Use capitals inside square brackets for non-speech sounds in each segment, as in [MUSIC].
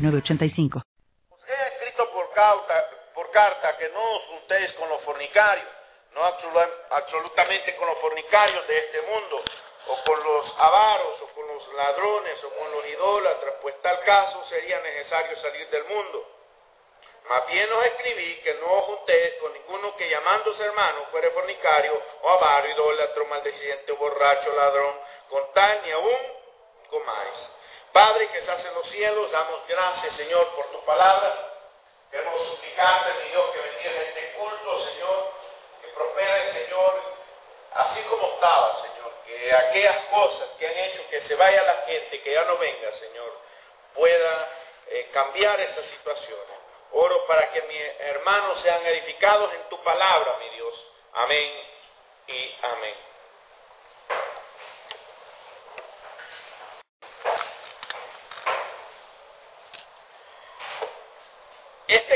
906985. Os he escrito por carta, por carta que no os juntéis con los fornicarios, no absolutamente con los fornicarios de este mundo, o con los avaros, o con los ladrones, o con los idólatras, pues tal caso sería necesario salir del mundo. Más bien os escribí que no os juntéis con ninguno que llamándose hermano fuere fornicario, o avaro, idólatra, maldeciente, borracho, ladrón, con tal ni aún comáis. Padre que estás en los cielos, damos gracias, Señor, por tu palabra. Queremos suplicarte, mi Dios, que bendiga este culto, Señor, que prospere, Señor, así como estaba, Señor, que aquellas cosas que han hecho que se vaya la gente, que ya no venga, Señor, pueda eh, cambiar esa situación. Oro para que mis hermanos sean edificados en tu palabra, mi Dios. Amén y amén.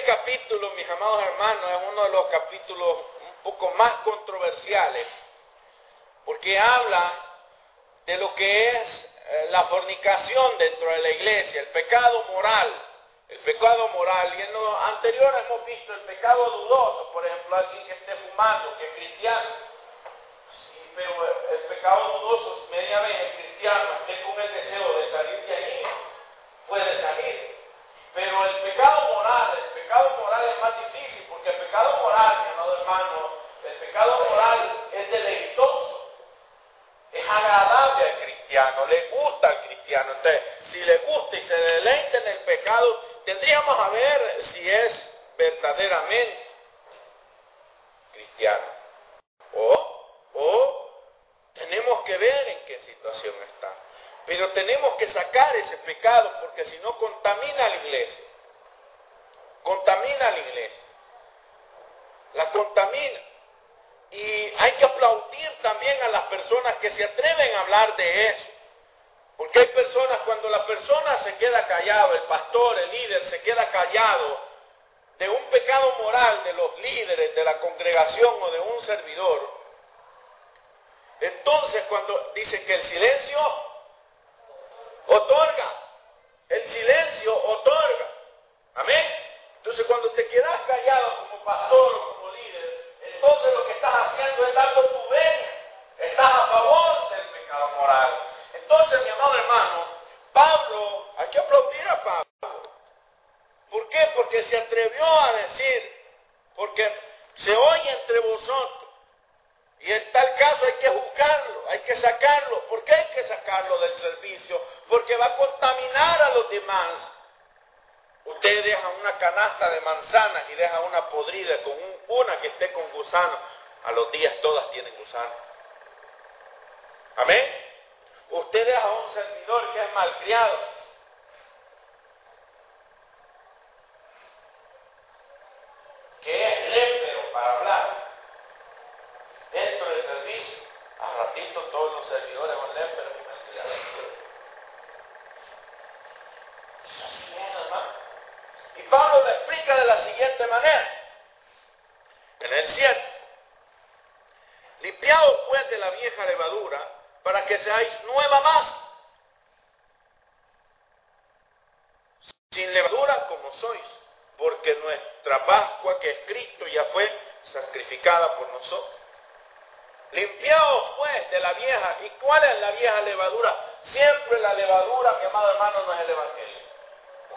Capítulo, mis amados hermanos, es uno de los capítulos un poco más controversiales, porque habla de lo que es eh, la fornicación dentro de la iglesia, el pecado moral, el pecado moral. Y en lo anterior hemos visto el pecado dudoso, por ejemplo, alguien que esté fumando, que es cristiano. Sí, pero el pecado dudoso, media vez es cristiano, esté con el deseo de salir de ahí, puede salir. Pero el pecado moral, el pecado moral es más difícil, porque el pecado moral, mi amado hermano, el pecado moral es deleitoso, es agradable al cristiano, le gusta al cristiano. Entonces, si le gusta y se deleita en el pecado, tendríamos a ver si es verdaderamente cristiano. O, o tenemos que ver en qué situación está. Pero tenemos que sacar ese pecado porque si no contamina a la iglesia. Contamina a la iglesia. La contamina. Y hay que aplaudir también a las personas que se atreven a hablar de eso. Porque hay personas, cuando la persona se queda callado, el pastor, el líder se queda callado de un pecado moral de los líderes de la congregación o de un servidor, entonces cuando dice que el silencio otorga. El silencio otorga. Amén. Entonces cuando te quedas callado como pastor o como líder, entonces lo que estás haciendo es dando tu venia. Estás a favor del pecado moral. Entonces, mi amado hermano, Pablo, hay que aplaudir a Pablo. ¿Por qué? Porque se atrevió a decir, porque se oye entre vosotros y en tal caso hay que juzgarlo, hay que sacarlo. ¿Por qué hay que sacarlo del servicio? Porque va a contaminar a los demás. Usted deja una canasta de manzanas y deja una podrida con una que esté con gusano. A los días todas tienen gusano. Amén. Usted deja un servidor que es malcriado. Que es lépero para hablar dentro del servicio, a ratito todos los servidores van a leer, pero Así es, hermano. Y Pablo lo explica de la siguiente manera. En el 7. Limpiados pues de la vieja para que seáis nueva más. Sin levadura como sois, porque nuestra Pascua que es Cristo ya fue sacrificada por nosotros. Limpiaos pues de la vieja. ¿Y cuál es la vieja levadura? Siempre la levadura, mi amado hermano, no es el Evangelio.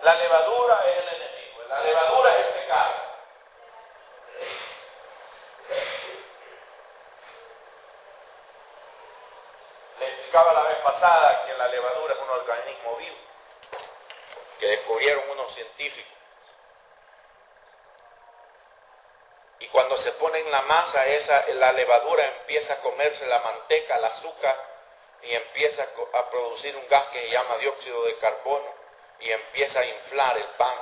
La levadura es el enemigo. La levadura es el pecado. Le explicaba la vez pasada que la levadura es un organismo vivo que descubrieron unos científicos. Y cuando se pone en la masa, esa, la levadura empieza a comerse la manteca, el azúcar, y empieza a producir un gas que se llama dióxido de carbono. y empieza a inflar el pan.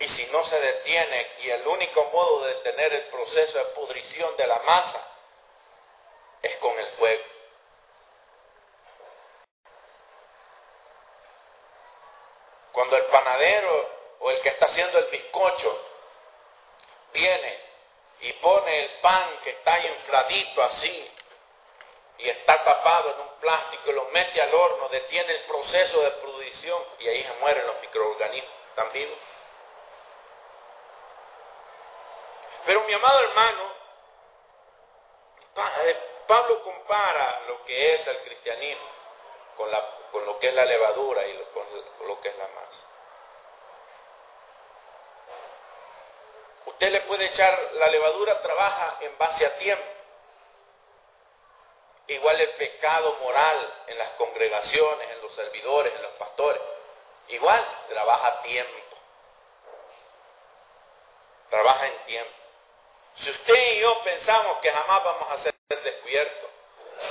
Y si no se detiene, y el único modo de detener el proceso de pudrición de la masa es con Cuando el panadero o el que está haciendo el bizcocho viene y pone el pan que está infladito así y está tapado en un plástico y lo mete al horno, detiene el proceso de pudrición y ahí se mueren los microorganismos, están vivos. Pero mi amado hermano, Pablo compara lo que es el cristianismo con, lo que es la levadura y con lo que es la masa. Usted le puede echar, la levadura trabaja en base a tiempo. Igual el pecado moral en las congregaciones, en los servidores, en los pastores. Igual trabaja tiempo. Trabaja en tiempo. Si usted y yo pensamos que jamás vamos a ser descubiertos,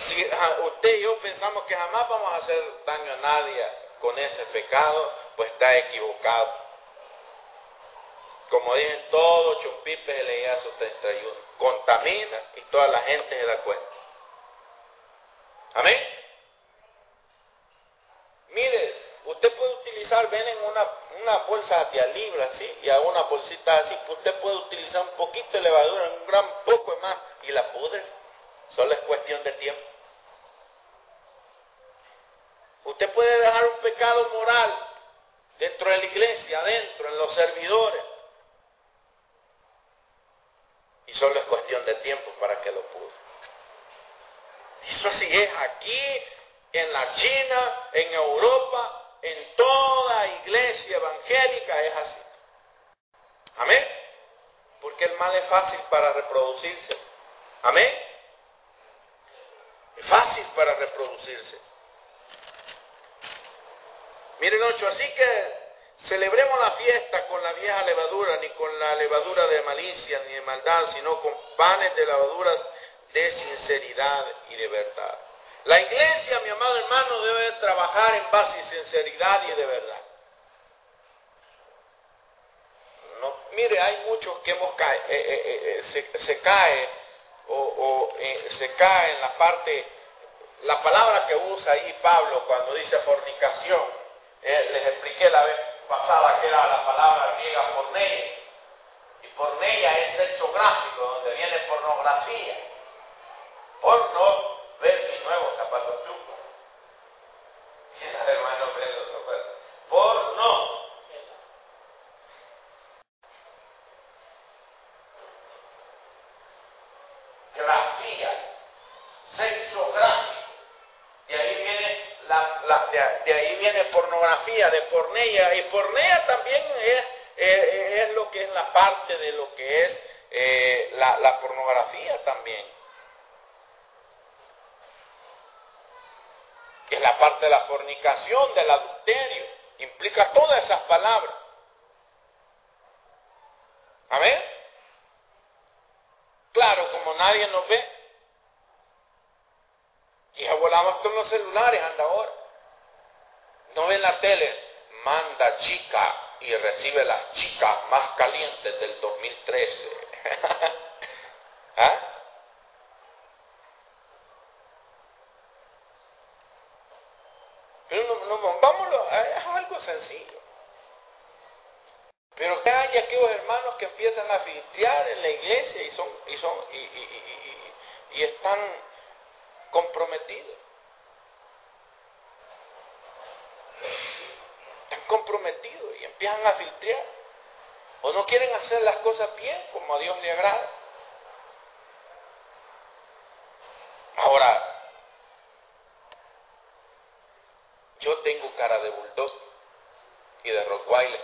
si usted y yo pensamos que jamás vamos a hacer daño a nadie con ese pecado, pues está equivocado. Como dicen todos Chumpipe de leía su 31, contamina y toda la gente se da cuenta. Amén. Mire, usted puede utilizar, ven en una, bolsa de libra, ¿sí? Y a una bolsita así, usted puede utilizar un poquito de levadura, un gran poco más, y la pudre. Solo es cuestión de tiempo. Usted puede dejar un pecado moral dentro de la iglesia, adentro, en los servidores. Y solo es cuestión de tiempo para que lo pudre. Eso así es aquí, en la China, en Europa, en toda iglesia evangélica es así. Amén. Porque el mal es fácil para reproducirse. Amén. Fácil para reproducirse. Miren ocho, así que celebremos la fiesta con la vieja levadura, ni con la levadura de malicia ni de maldad, sino con panes de levaduras de sinceridad y de verdad. La iglesia, mi amado hermano, debe trabajar en base de sinceridad y de verdad. No, mire, hay muchos que hemos caído, eh, eh, eh, se, cae o, se cae en la parte, la palabra que usa ahí Pablo cuando dice fornicación, les expliqué la vez pasada que era la palabra griega porneia, y porneia es hecho gráfico, donde viene pornografía. Porno, ver mi nuevo zapato truco. [LAUGHS] hermano Pedro, Porno. Grafía. Sexo gráfico. De ahí viene la, de, ahí viene de pornea. Y pornea también es, es, lo que es la parte de lo que es eh, la pornografía también. es la parte de la fornicación, del adulterio, implica todas esas palabras. Amén. Claro, como nadie nos ve, y ya volamos con los celulares, anda ahora. No ven la tele, manda chica y recibe las chicas más calientes del 2013. [LAUGHS] ¿Ah? sencillo. Pero que hay aquellos hermanos que empiezan a filtrar en la iglesia y son, y son, y. Están comprometidos y empiezan a filtrar. O no quieren hacer las cosas bien como a Dios le agrada. Ahora, yo tengo cara de bulldog y de Rottweiler.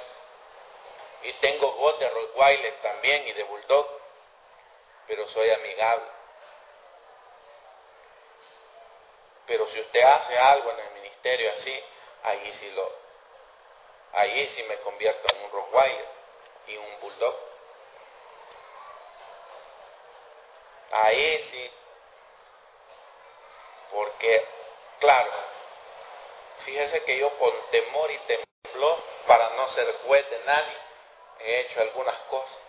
Y tengo voz de Rottweiler también y de Bulldog, pero soy amigable. Pero si usted hace algo en el ministerio así, ahí sí lo, ahí sí me convierto en un Rottweiler y un Bulldog. Ahí sí, porque, claro, fíjese que yo con temor y temblor, para no ser juez de nadie, he hecho algunas cosas.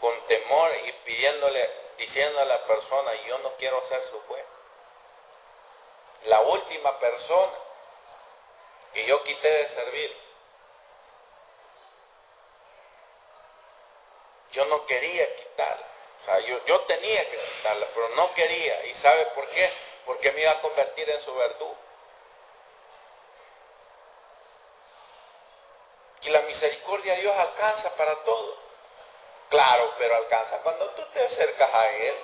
Con temor y pidiéndole, diciendo a la persona, yo no quiero ser su juez. La última persona que yo quité de servir, yo no quería quitarla. O sea, yo, yo tenía que quitarla, pero no quería. ¿Y sabe por qué? Porque me iba a convertir en su verdugo. Y la misericordia de Dios alcanza para todo. Claro, pero alcanza cuando tú te acercas a Él.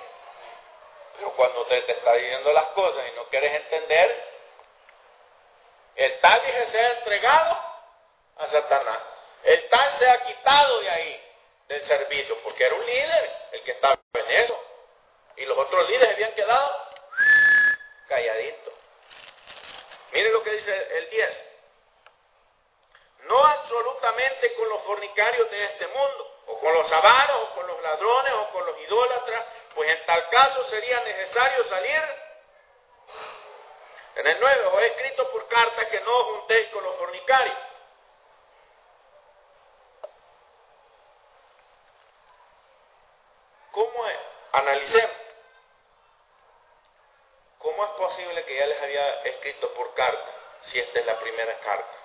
Pero cuando usted te está diciendo las cosas y no quieres entender, el tal dije se ha entregado a Satanás. El tal se ha quitado de ahí, del servicio, porque era un líder el que estaba en eso. Y los otros líderes habían quedado calladitos. Miren lo que dice el 10 no absolutamente con los fornicarios de este mundo, o con los avaros, o con los ladrones, o con los idólatras, pues en tal caso sería necesario salir. En el 9, os he escrito por carta que no os juntéis con los fornicarios. ¿Cómo es? Analicemos. ¿Cómo es posible que ya les había escrito por carta si esta es la primera carta?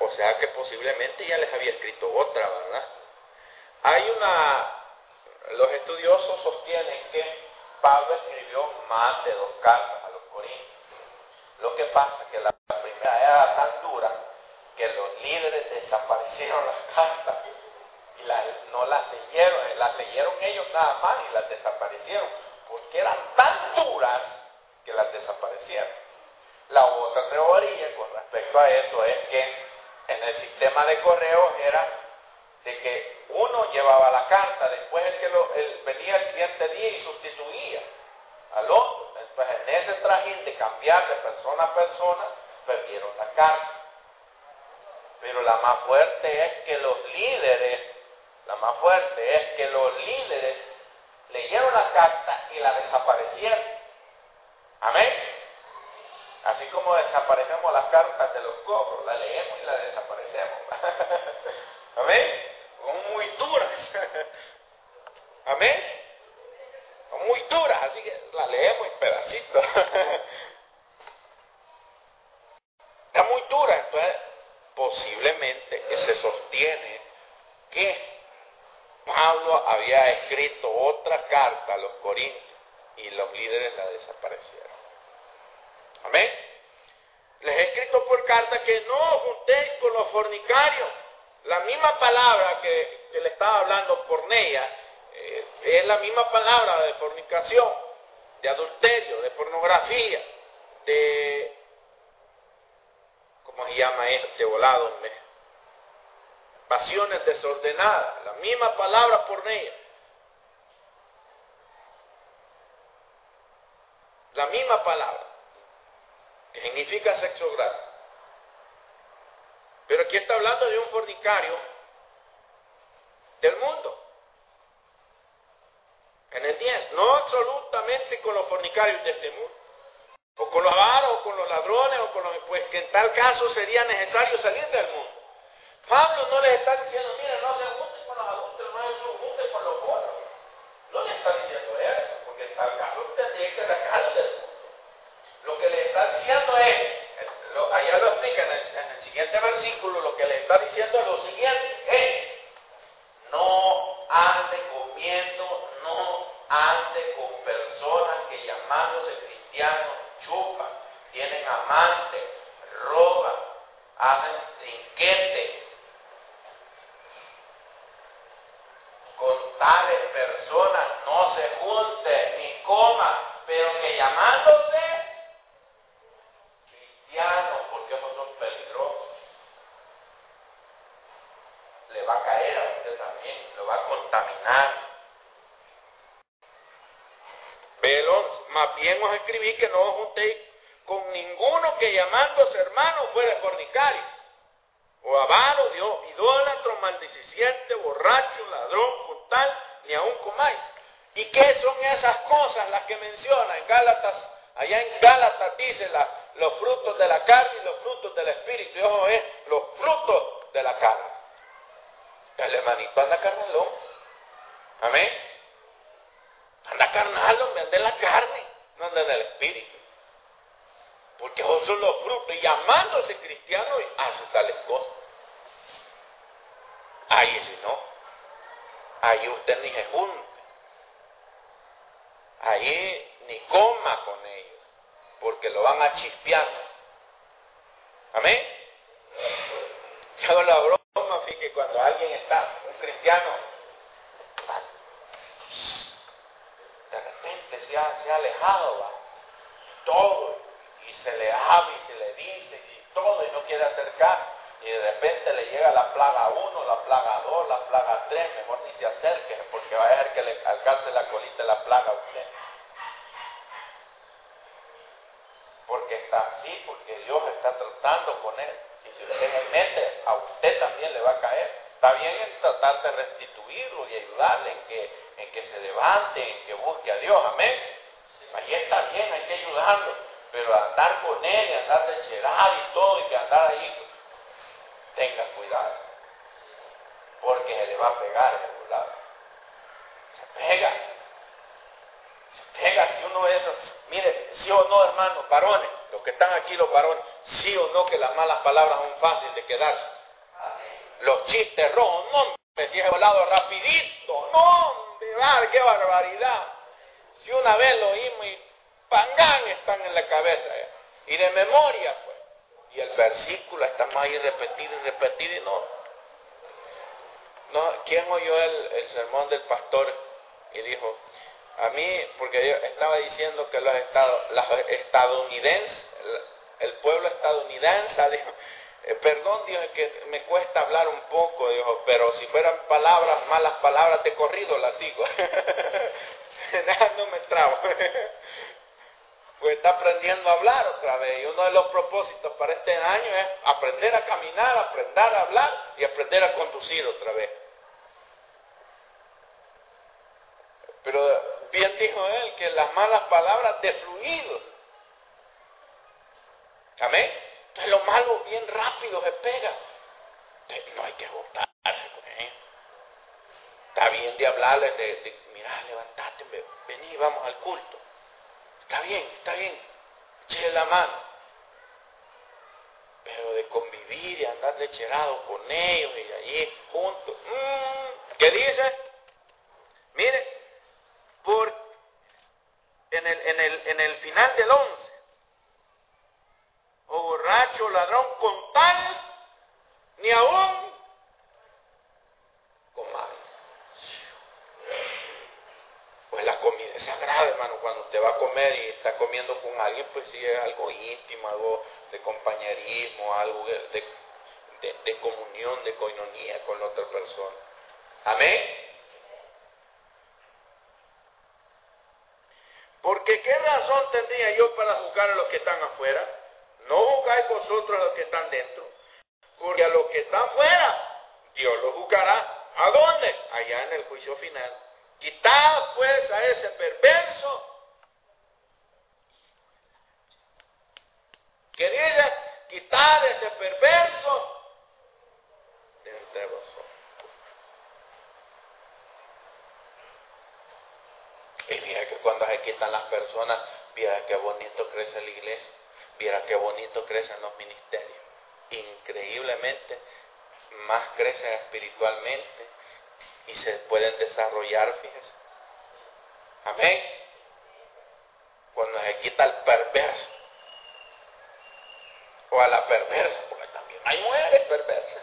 O sea que posiblemente ya les había escrito otra, ¿verdad? Hay una, los estudiosos sostienen que Pablo escribió más de dos cartas a los corintios. Lo que pasa es que la primera era tan dura que los líderes desaparecieron las cartas y no las leyeron, las leyeron ellos nada más y las desaparecieron, porque eran tan duras que las desaparecieron. La otra teoría con respecto a eso es que en el sistema de correos era de que uno llevaba la carta, después el que lo, venía el siguiente día y sustituía al otro. Entonces en ese trajín de cambiar de persona a persona, perdieron la carta. Pero la más fuerte es que los líderes, la más fuerte es que los líderes leyeron la carta y la desaparecieron. Amén. Así como desaparecemos las cartas de los cobros, la leemos y la desaparecemos. [LAUGHS] Amén. Son muy duras. [LAUGHS] Amén. Son muy duras, así que la leemos en pedacitos. [LAUGHS] Está muy dura, entonces posiblemente se sostiene que Pablo había escrito otra carta a los corintios y los líderes la desaparecieron. Amén. Les he escrito por carta que no juntéis con los fornicarios. La misma palabra que, le estaba hablando Cornelia eh, es la misma palabra de fornicación, de adulterio, de pornografía, de... ¿Cómo se llama este volado? Pasiones desordenadas. La misma palabra porneia. La misma palabra que significa sexo grave. Pero aquí está hablando de un fornicario del mundo. En el 10, no absolutamente con los fornicarios de este mundo, o con los avaros, o con los ladrones, o con los... Pues que en tal caso sería necesario salir del mundo. Pablo no les está diciendo, mire, no se junten con los adultos, no se junten con los otros. No le está diciendo eso, porque en tal caso tendría que sacarlo del mundo. Lo que le está diciendo es, allá lo explica en el, siguiente versículo, lo que le está diciendo es lo siguiente, es, no ande comiendo, no ande con personas que llamándose cristianos chupan, tienen amantes, roban, hacen trinquete. Con tales personas no se junte ni coma, pero que llamándose porque esos son peligrosos. Le caer a usted también, lo va a contaminar. Ve más bien os escribí que no os juntéis con ninguno que llamándose hermano fuera fornicario, o avaro, Dios, idólatra, maldiciciente, borracho, ladrón, con tal, ni aún comáis. ¿Y qué son esas cosas las que menciona en Gálatas? Allá en Gálatas dice los frutos de la carne y los frutos del espíritu. Y ojo, es los frutos de la carne. El hermanito anda carnalón. Amén. Anda carnal, hombre, anda en la carne, no anda en el espíritu. Porque esos son los frutos. Y llamándose cristiano, hace tales cosas. Ahí si no, ahí usted ni se junte. Ahí ni coma con ellos, porque lo van a chispear. Amén. Yo la broma, fíjate, cuando alguien está, un cristiano, de repente se ha, alejado, va, todo, y se le habla y se le dice y todo, y no quiere acercar y de repente le llega la plaga 1, la plaga 2, la plaga 3, mejor ni se acerque, porque va a dejar que le alcance la colita la plaga a usted. Porque está así, porque Dios está tratando con él. Si mete, a usted también le va a caer. Está bien en tratar de restituirlo y ayudarle en que, en que se levante, en que busque a Dios. Amén. Ahí está bien, hay que ayudarlo. Pero andar con él y andar de cherar y todo, y que andar ahí tenga cuidado, porque se le va a pegar en algún lado. Se pega. Se pega si uno es, mire, sí o no, hermanos, varones, los que están aquí, los varones, sí o no que las malas palabras son fáciles de quedarse. Los chistes rojos, no, me si volado rapidito, no, hombre, qué barbaridad. Si una vez lo oímos y pangán están en la cabeza, ¿eh? y de memoria, pues. Y el versículo está más ahí repetido y repetido y no. no ¿Quién oyó el, sermón del pastor y dijo, a mí, porque yo estaba diciendo que los, estados, estadounidenses, el, pueblo estadounidense, dijo, eh, perdón, Dios, que me cuesta hablar un poco, dijo, pero si fueran palabras, malas palabras de corrido las digo. [LAUGHS] no me trabo [LAUGHS] pues está aprendiendo a hablar otra vez. Y uno de los propósitos para este año es aprender a caminar, aprender a hablar y aprender a conducir otra vez. Pero bien dijo él que las malas palabras de fluido. Amén. Entonces lo malo bien rápido se pega. no hay que juntarse con él. Está bien de hablarles de, de mira, levantate, vení, vamos al culto. Está bien, está bien, eche la mano. Pero de convivir y andar lecherado con ellos y allí juntos. Mm, ¿Qué dice? Mire, por, en, el, en, el, en el final del 11, o borracho, ladrón, con tal, ni aún es sagrado, hermano, cuando usted va a comer y está comiendo con alguien, pues sí es algo íntimo, algo de compañerismo, algo de, de comunión, de coinonía con la otra persona. Amén. Porque qué razón tendría yo para juzgar a los que están afuera? No juzgáis vosotros a los que están dentro. Porque a los que están fuera, Dios los juzgará. ¿A dónde? Allá en el juicio final. Quitad pues a ese perverso que dice, quitad ese perverso de. Y fíjate que cuando se quitan las personas, viera qué bonito crece la iglesia, viera qué bonito crecen los ministerios. Increíblemente, más crecen espiritualmente, y se pueden desarrollar, fíjese. Amén. Cuando se quita el perverso o a la perversa, porque también hay mujeres perversas.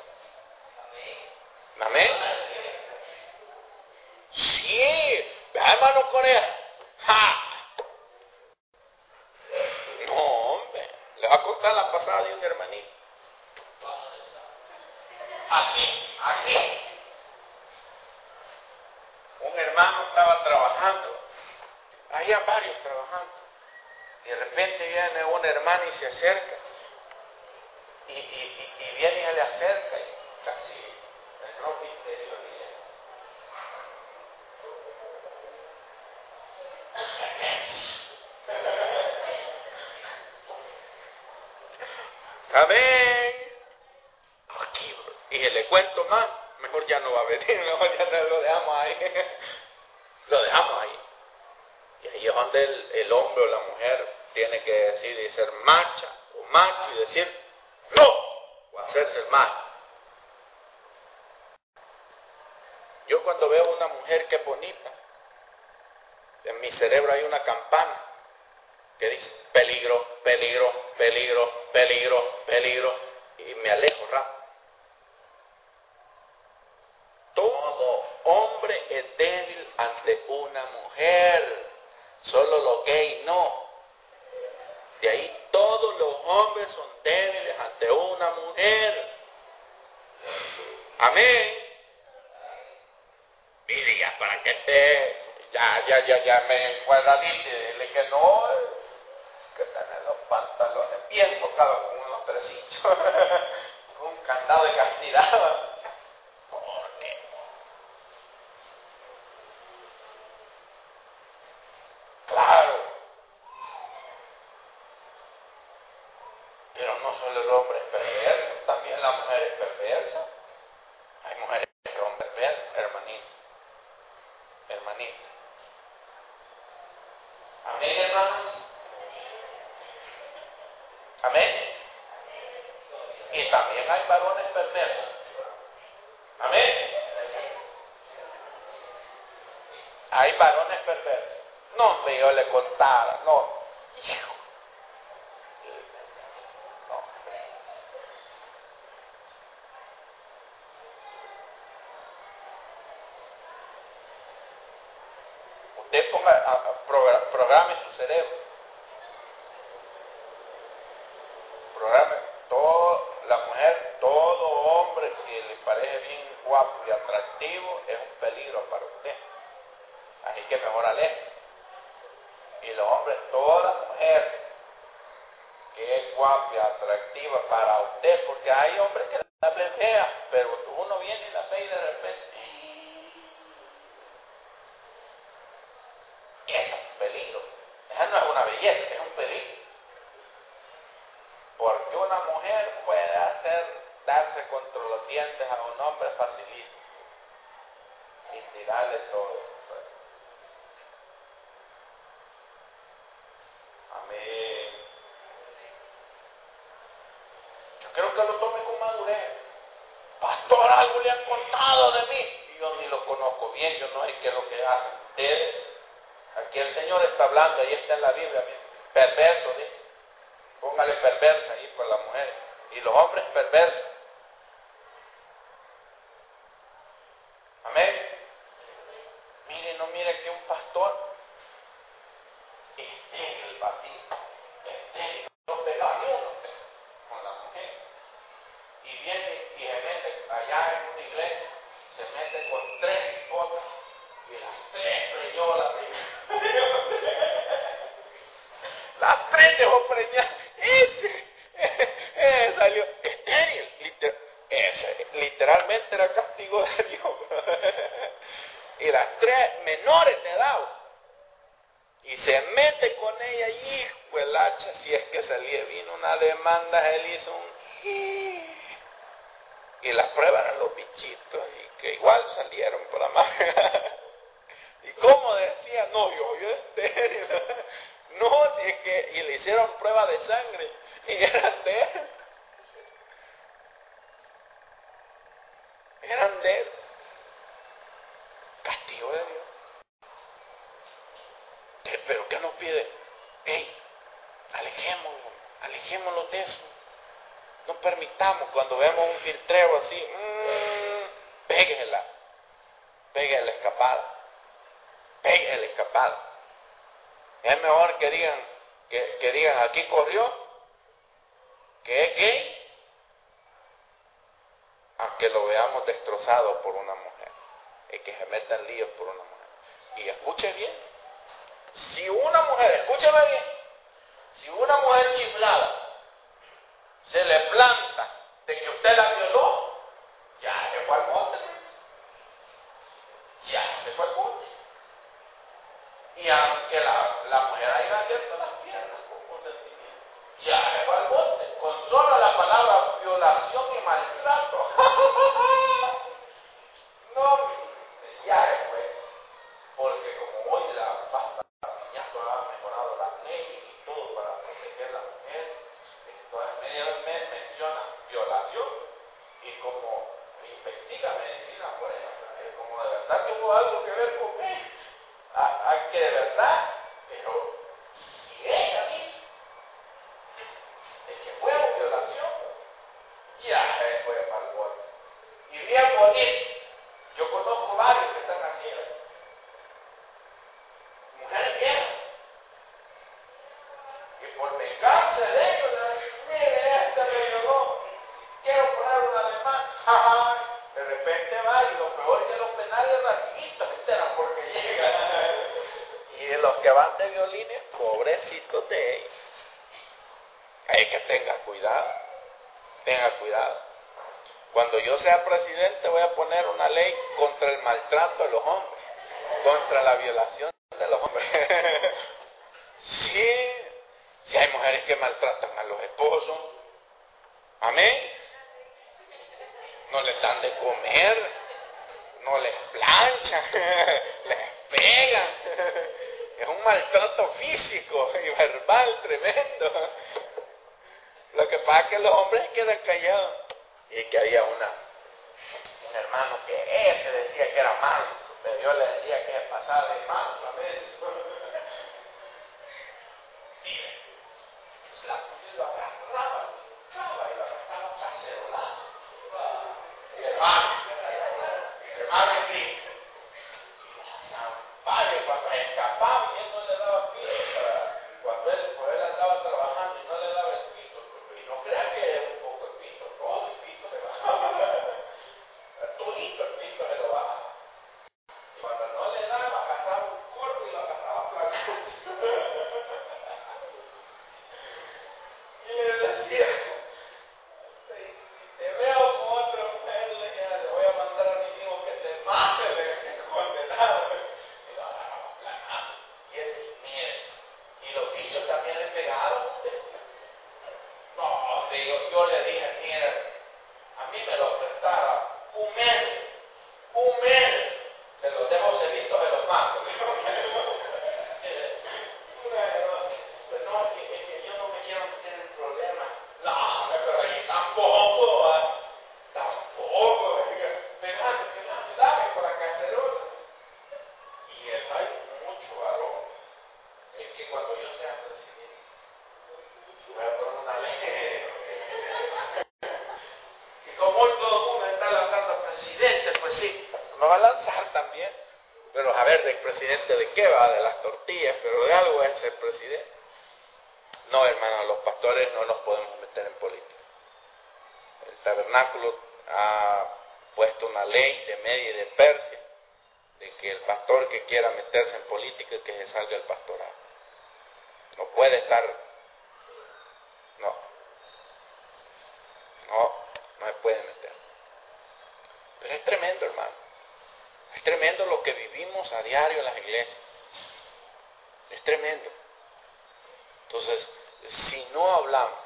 Amén. Sí, vea hermano Corea. ¡Ja! No, hombre. Le va a contar la pasada de un hermanito. Aquí, aquí un hermano estaba trabajando, había varios trabajando, y de repente viene una hermana y se acerca, y, viene y se le acerca, y casi el ropa interior Amén. Aquí, y le cuento más, mejor ya no va a venir, [LAUGHS] mejor ya lo dejamos ahí. lo dejamos ahí. Y ahí es donde el, hombre o la mujer tiene que decir y ser macha o macho y decir no o hacerse el mal. Yo cuando veo una mujer que es bonita, en mi cerebro hay una campana que dice peligro, peligro, peligro, peligro, peligro, y me alejo rápido. Todo hombre es débil ante una mujer, solo los gays no. De ahí todos los hombres son débiles ante una mujer. Amén. Mire, ya para que te, ya, ya, ya, ya me encuadradiste, dile que no que tener los pantalones bien tocados con unos [LAUGHS] tresillos, con un candado de castidad. usted ponga, a, a, programe su cerebro. Programe todo, la mujer, todo hombre que le parece bien guapo y atractivo es un peligro para usted. Así que mejor aléjese. Y los hombres, toda mujer que es guapa y atractiva para usted, porque hay hombres que la ven fea, pero uno viene y la ve y de repente a un hombre facilito y tirarle todo. Pues. Amén. yo creo que lo tome con madurez. Pastor, algo le han contado de mí. Yo ni lo conozco bien, yo no sé qué es lo que hace. Él, aquí el Señor está hablando, ahí está en la Biblia, perverso, dice. Póngale perversa ahí por la mujer. Y los hombres perversos. los bichitos y que igual salieron por la magia. [LAUGHS] y como decía, no, yo, yo estéril. [LAUGHS] no, si que, y le hicieron prueba de sangre y eran de él. Eran de él. Castigo de Dios. Eh, ¿Pero qué nos pide? Hey, alejémoslo, alejémoslo de eso. No permitamos cuando vemos un filtreo así, mm, péguela, pegue el escapado, pegue el escapado. Es mejor que digan, que, que digan aquí corrió, que es gay, aunque lo veamos destrozado por una mujer, y que se metan líos por una mujer. Y escuche bien, si una mujer, escúcheme bien, si una mujer chiflada se le planta de que usted la violó, ya se fue al monte, Ya se fue al monte. Y aunque la, la mujer haya abierto las piernas con consentimiento, ya se fue al monte. Con la palabra violación y maltrato. [LAUGHS] no, ya se a que de verdad, pero si ella dice de que fue una violación, ya se fue para el gol. Y bien bonito, yo conozco varios que están así, ¿eh? mujeres viejas, y por vengarse de ellos, le dicen, mire, este me violó, quiero poner una demanda, de repente va y lo peor que los penales rapidito se enteran porque llegan. y los que van de violines, pobrecitos de ellos. Hay que tenga cuidado, tenga cuidado. Cuando yo sea presidente voy a poner una ley contra el maltrato de los hombres, contra la violación de los hombres. [LAUGHS] sí, si hay mujeres que maltratan a los esposos, amén. No les dan de comer, no les planchan, [LAUGHS] les pegan. [LAUGHS] Es un maltrato físico [LAUGHS] y verbal tremendo. Lo que pasa es que los hombres quedan callados. Y que había una, un hermano que ese decía que era malo, pero yo le decía que pasaba de malo a veces. [LAUGHS] Mire, lo agarraba, y lo agarraba cacerolazo. Y hermano, hermano hoy todo el mundo está lanzando presidente, pues sí, me va a lanzar también. Pero a ver, ¿de presidente de qué va? De las tortillas, pero de algo es ser presidente. No, hermano, los pastores no nos podemos meter en política. El tabernáculo ha puesto una ley de Media y de Persia de que el pastor que quiera meterse en política que se salga del pastorado. No puede estar, no, no, no se puede meter. Es tremendo, hermano. Es tremendo lo que vivimos a diario en las iglesias. Es tremendo. Entonces, si no hablamos,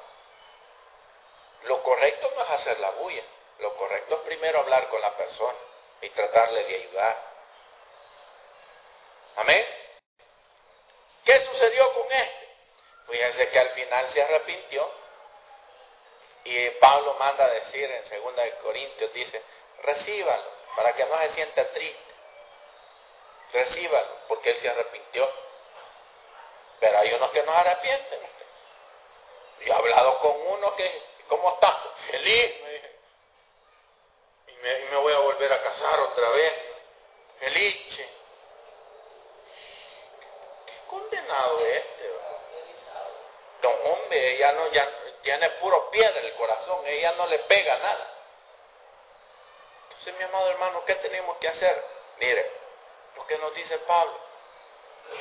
lo correcto no es hacer la bulla. Lo correcto es primero hablar con la persona y tratarle de ayudar. Amén. ¿Qué sucedió con este? Fíjense que al final se arrepintió. Y Pablo manda a decir en 2 de Corintios, dice, recíbalo, para que no se sienta triste. Recíbalo, porque él se arrepintió. Pero hay unos que no arrepienten. Y he hablado con uno que, ¿cómo está? Feliz. Y me, y me voy a volver a casar otra vez. Feliz. Qué condenado es este. Don hombre, ella no, ya tiene puro piedra el corazón, ella no le pega nada. Entonces, mi amado hermano, ¿qué tenemos que hacer? Mire, lo que nos dice Pablo,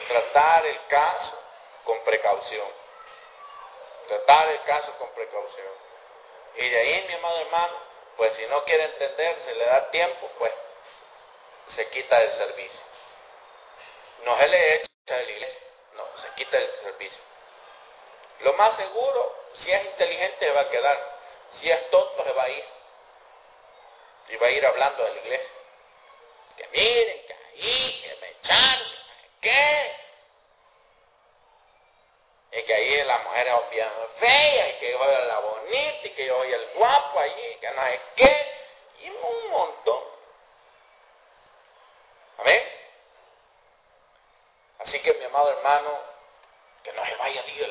tratar el caso con precaución. Tratar el caso con precaución. Y de ahí, mi amado hermano, pues si no quiere entender, se le da tiempo, pues se quita del servicio. No se le echa de la iglesia, no, se quita del servicio. Lo más seguro, si es inteligente, va a quedar. Si es tonto, se va a ir. Y va a ir hablando de la iglesia. Que miren, que ahí, que me echaron, que qué. Y que ahí la mujer es bien fea, y que yo soy la bonita, y que yo soy el guapo allí, que no sé qué. Y un montón. Amén. Así que mi amado hermano, que no se vaya Dios.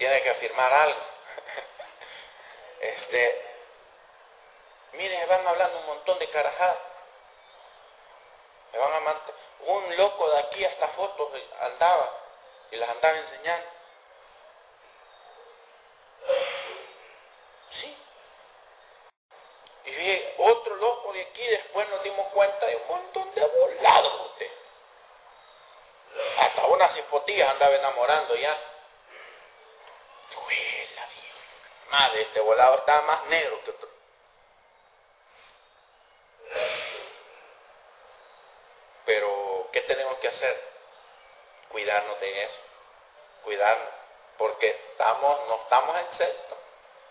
Tiene que afirmar algo. [LAUGHS] Este, miren, van hablando un montón de carajadas. Me van a un loco de aquí hasta fotos andaba y las andaba enseñando. Sí. Y vi otro loco de aquí, después nos dimos cuenta de un montón de volados usted. Hasta unas hipotías andaba enamorando ya. Madre, este volado estaba más negro que otro. Pero, ¿qué tenemos que hacer? Cuidarnos de eso. Cuidarnos. Porque estamos, no estamos exentos.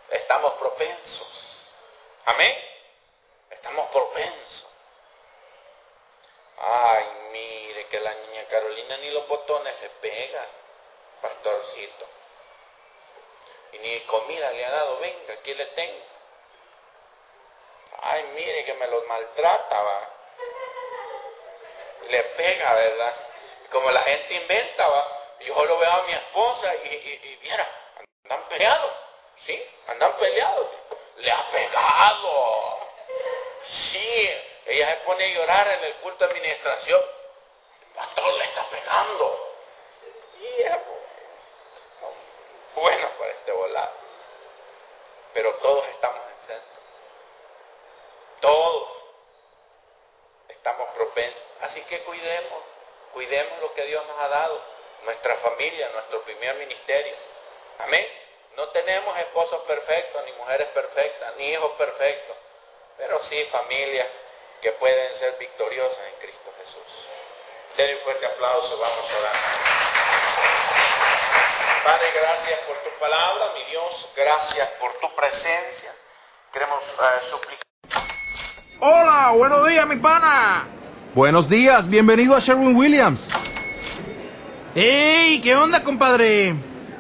Estamos propensos. Amén. Estamos propensos. Ay, mire que la niña Carolina ni los botones le pega, pastorcito. Y ni comida le ha dado, venga, aquí le tengo. Ay, mire que me los maltrata, va. Le pega, ¿verdad? Como la gente inventa, va. Yo lo veo a mi esposa y, y, mira, andan peleados, ¿sí? Andan peleados. Le ha pegado. Sí, ella se pone a llorar en el culto de administración. El pastor le está pegando. Y es bueno para este volado. Pero todos estamos en centro. Todos estamos propensos. Así que cuidemos, cuidemos lo que Dios nos ha dado, nuestra familia, nuestro primer ministerio. Amén. No tenemos esposos perfectos, ni mujeres perfectas, ni hijos perfectos, pero sí familias que pueden ser victoriosas en Cristo Jesús. Denle un fuerte aplauso, vamos a orar. Padre, gracias por tu palabra, mi Dios, gracias por tu presencia. Queremos eh, suplicar. Hola, buenos días, mi pana. Buenos días, bienvenido a Sherwin Williams. ¡Ey! ¿Qué onda, compadre?